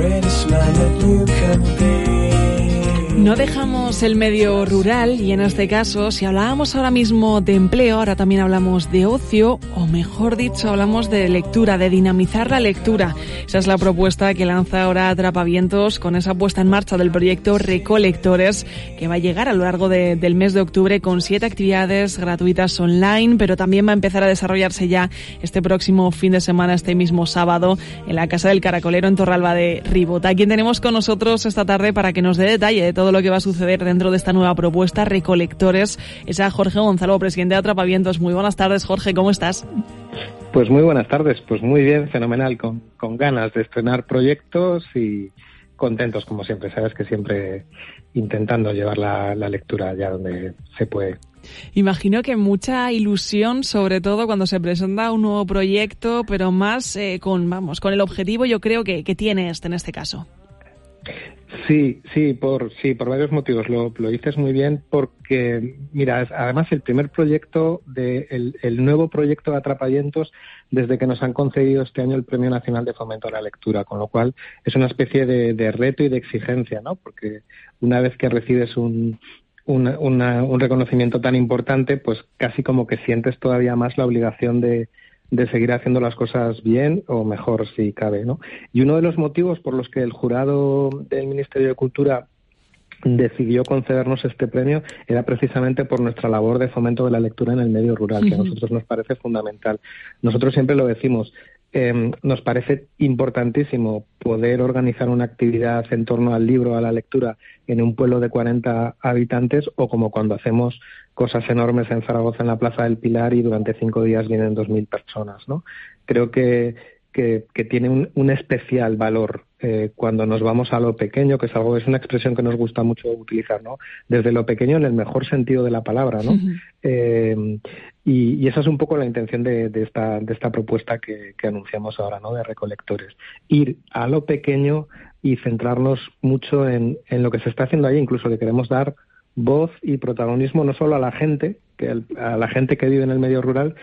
greatest man that you can be. No dejamos el medio rural y en este caso, si hablábamos ahora mismo de empleo, ahora también hablamos de ocio, o mejor dicho, hablamos de lectura, de dinamizar la lectura. Esa es la propuesta que lanza ahora Atrapavientos con esa puesta en marcha del proyecto Recolectores, que va a llegar a lo largo del mes de octubre con siete actividades gratuitas online, pero también va a empezar a desarrollarse ya este próximo fin de semana, este mismo sábado, en la Casa del Caracolero en Torralba de Ribota. Quien tenemos con nosotros esta tarde para que nos dé detalle de todo lo que va a suceder dentro de esta nueva propuesta, Recolectores, es a Jorge Gonzalo, presidente de Atrapavientos. Muy buenas tardes, Jorge, ¿cómo estás? Pues muy buenas tardes, pues muy bien, fenomenal, con, con ganas de estrenar proyectos y contentos como siempre, sabes que siempre intentando llevar la, lectura allá donde se puede. Imagino que mucha ilusión, sobre todo cuando se presenta un nuevo proyecto, pero más eh, con, vamos, con el objetivo yo creo que, que tiene este en este caso. Sí, sí, por sí, por varios motivos. Lo, lo dices muy bien porque, mira, además el primer proyecto de el, nuevo proyecto de Atrapayentos desde que nos han concedido este año el Premio Nacional de Fomento a la Lectura, con lo cual es una especie de, reto y de exigencia, ¿no? Porque una vez que recibes un, un reconocimiento tan importante, pues casi como que sientes todavía más la obligación de, de seguir haciendo las cosas bien o mejor si cabe, ¿no? Y uno de los motivos por los que el jurado del Ministerio de Cultura decidió concedernos este premio era precisamente por nuestra labor de fomento de la lectura en el medio rural, que a nosotros nos parece fundamental. Nosotros siempre lo decimos, eh, nos parece importantísimo poder organizar una actividad en torno al libro, a la lectura, en un pueblo de 40 habitantes o como cuando hacemos cosas enormes en Zaragoza, en la Plaza del Pilar, y durante cinco días vienen 2.000 personas. ¿no? Creo que, que, tiene un, un, especial valor eh, cuando nos vamos a lo pequeño, que es algo es una expresión que nos gusta mucho utilizar, ¿no? Desde lo pequeño en el mejor sentido de la palabra, ¿no? Eh, y, esa es un poco la intención de, de esta, de esta propuesta que, que, anunciamos ahora, ¿no? De recolectores. Ir a lo pequeño y centrarnos mucho en, en lo que se está haciendo allí, incluso le queremos dar voz y protagonismo no solo a la gente, que a la gente que vive en el medio rural,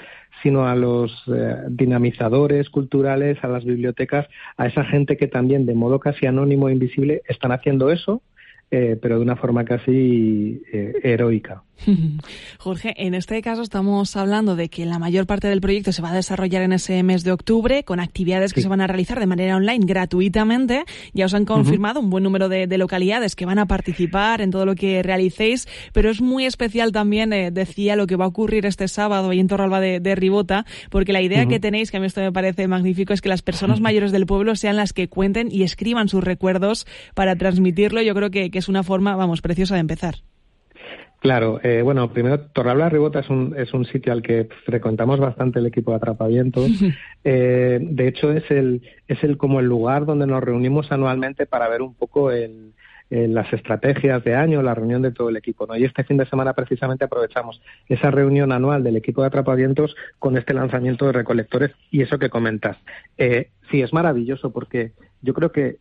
sino a los eh, dinamizadores culturales, a las bibliotecas, a esa gente que también de modo casi anónimo e invisible están haciendo eso, eh, pero de una forma casi eh, heroica. Jorge, en este caso estamos hablando de que la mayor parte del proyecto se va a desarrollar en ese mes de octubre con actividades que se van a realizar de manera online gratuitamente. Ya os han confirmado un buen número de, localidades que van a participar en todo lo que realicéis, pero es muy especial también, eh, decía, lo que va a ocurrir este sábado ahí en Torralba de, Ribota, porque la idea que tenéis, que a mí esto me parece magnífico, es que las personas mayores del pueblo sean las que cuenten y escriban sus recuerdos para transmitirlo. Yo creo que es una forma, vamos, preciosa de empezar. Claro, eh, bueno, primero Torralba Ribota es un, es un sitio al que frecuentamos bastante el equipo de atrapavientos. eh, de hecho, es el, es el como el lugar donde nos reunimos anualmente para ver un poco el, las estrategias de año, la reunión de todo el equipo. ¿no? Y este fin de semana precisamente aprovechamos esa reunión anual del equipo de atrapavientos con este lanzamiento de recolectores y eso que comentas. Eh, sí, es maravilloso porque yo creo que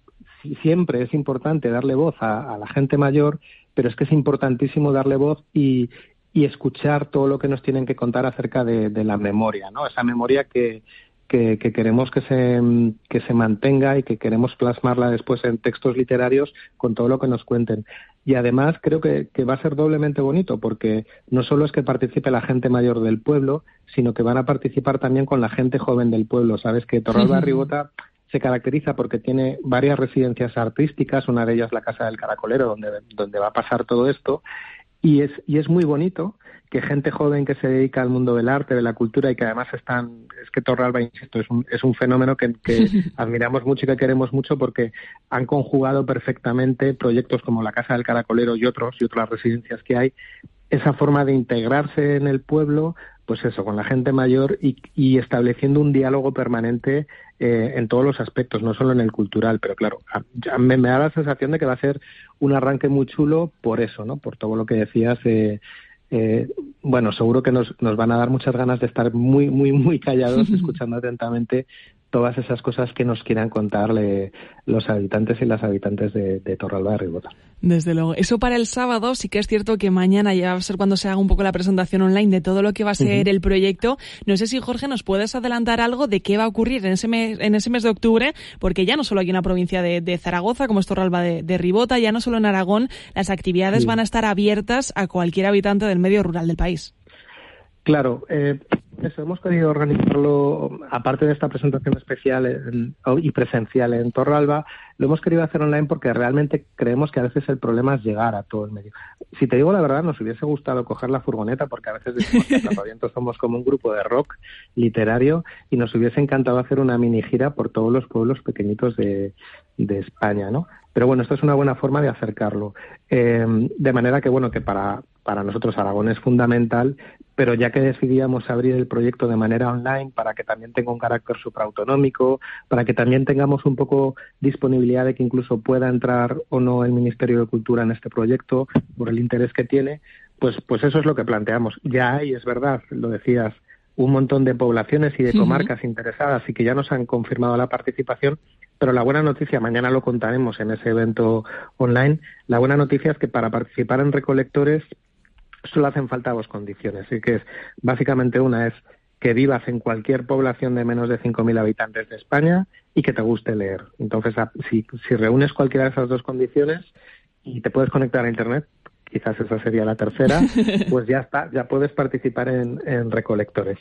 siempre es importante darle voz a la gente mayor pero es que es importantísimo darle voz y, escuchar todo lo que nos tienen que contar acerca de, la memoria, ¿no? Esa memoria que, que, queremos que se, que se mantenga y que queremos plasmarla después en textos literarios con todo lo que nos cuenten. Y además creo que, va a ser doblemente bonito porque no solo es que participe la gente mayor del pueblo, sino que van a participar también con la gente joven del pueblo. Sabes que Torralba Ribota se caracteriza porque tiene varias residencias artísticas, una de ellas la Casa del Caracolero, donde, donde va a pasar todo esto, y es, y es muy bonito que gente joven que se dedica al mundo del arte, de la cultura y que además están, es que Torralba, insisto, es un, es un fenómeno que, que admiramos mucho y que queremos mucho porque han conjugado perfectamente proyectos como la Casa del Caracolero y otros, y otras residencias que hay, esa forma de integrarse en el pueblo, pues eso, con la gente mayor y, y estableciendo un diálogo permanente eh, en todos los aspectos, no solo en el cultural, pero claro, me, da la sensación de que va a ser un arranque muy chulo por eso, ¿no? Por todo lo que decías. Eh, eh, bueno, seguro que nos, nos van a dar muchas ganas de estar muy, muy, muy callados, escuchando atentamente todas esas cosas que nos quieran contarle los habitantes y las habitantes de, Torralba de Ribota. Desde luego. Eso para el sábado, sí que es cierto que mañana ya va a ser cuando se haga un poco la presentación online de todo lo que va a ser el proyecto. No sé si, Jorge, nos puedes adelantar algo de qué va a ocurrir en ese mes, en ese mes de octubre, porque ya no solo aquí en la provincia de, Zaragoza, como es Torralba de, Ribota, ya no solo en Aragón, las actividades van a estar abiertas a cualquier habitante del medio rural del país. Claro, eh, eso hemos querido organizarlo, aparte de esta presentación especial y presencial en Torralba, lo hemos querido hacer online porque realmente creemos que a veces el problema es llegar a todo el medio. Si te digo la verdad, nos hubiese gustado coger la furgoneta porque a veces decimos que somos como un grupo de rock literario y nos hubiese encantado hacer una mini gira por todos los pueblos pequeñitos de, de España, ¿no? Pero bueno, esto es una buena forma de acercarlo. Eh, de manera que, bueno, que para, para nosotros Aragón es fundamental, pero ya que decidíamos abrir el proyecto de manera online para que también tenga un carácter supraautonómico, para que también tengamos un poco disponibilidad de que incluso pueda entrar o no el Ministerio de Cultura en este proyecto por el interés que tiene, pues, pues eso es lo que planteamos. Ya hay, es verdad, lo decías, un montón de poblaciones y de comarcas interesadas y que ya nos han confirmado la participación, pero la buena noticia, mañana lo contaremos en ese evento online, la buena noticia es que para participar en recolectores solo hacen falta dos condiciones. Y que es, básicamente una es que vivas en cualquier población de menos de 5.000 habitantes de España y que te guste leer. Entonces, si, si reúnes cualquiera de esas dos condiciones y te puedes conectar a Internet, quizás esa sería la tercera, pues ya está, ya puedes participar en, recolectores.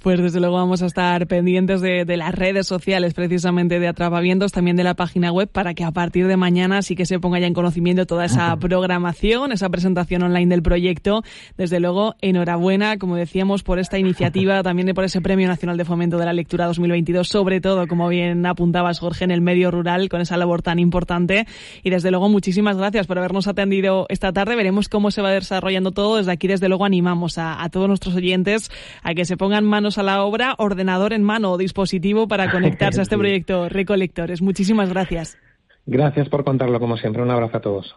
Pues desde luego vamos a estar pendientes de, las redes sociales precisamente de Atrapavientos, también de la página web, para que a partir de mañana sí que se ponga ya en conocimiento toda esa programación, esa presentación online del proyecto. Desde luego, enhorabuena, como decíamos, por esta iniciativa, también por ese Premio Nacional de Fomento de la Lectura 2022, sobre todo, como bien apuntabas, Jorge, en el medio rural, con esa labor tan importante. Y desde luego, muchísimas gracias por habernos atendido esta tarde veremos cómo se va desarrollando todo. Desde aquí, desde luego, animamos a, todos nuestros oyentes a que se pongan manos a la obra, ordenador en mano o dispositivo para conectarse a este proyecto Recolectores. Muchísimas gracias. Gracias por contarlo, como siempre. Un abrazo a todos.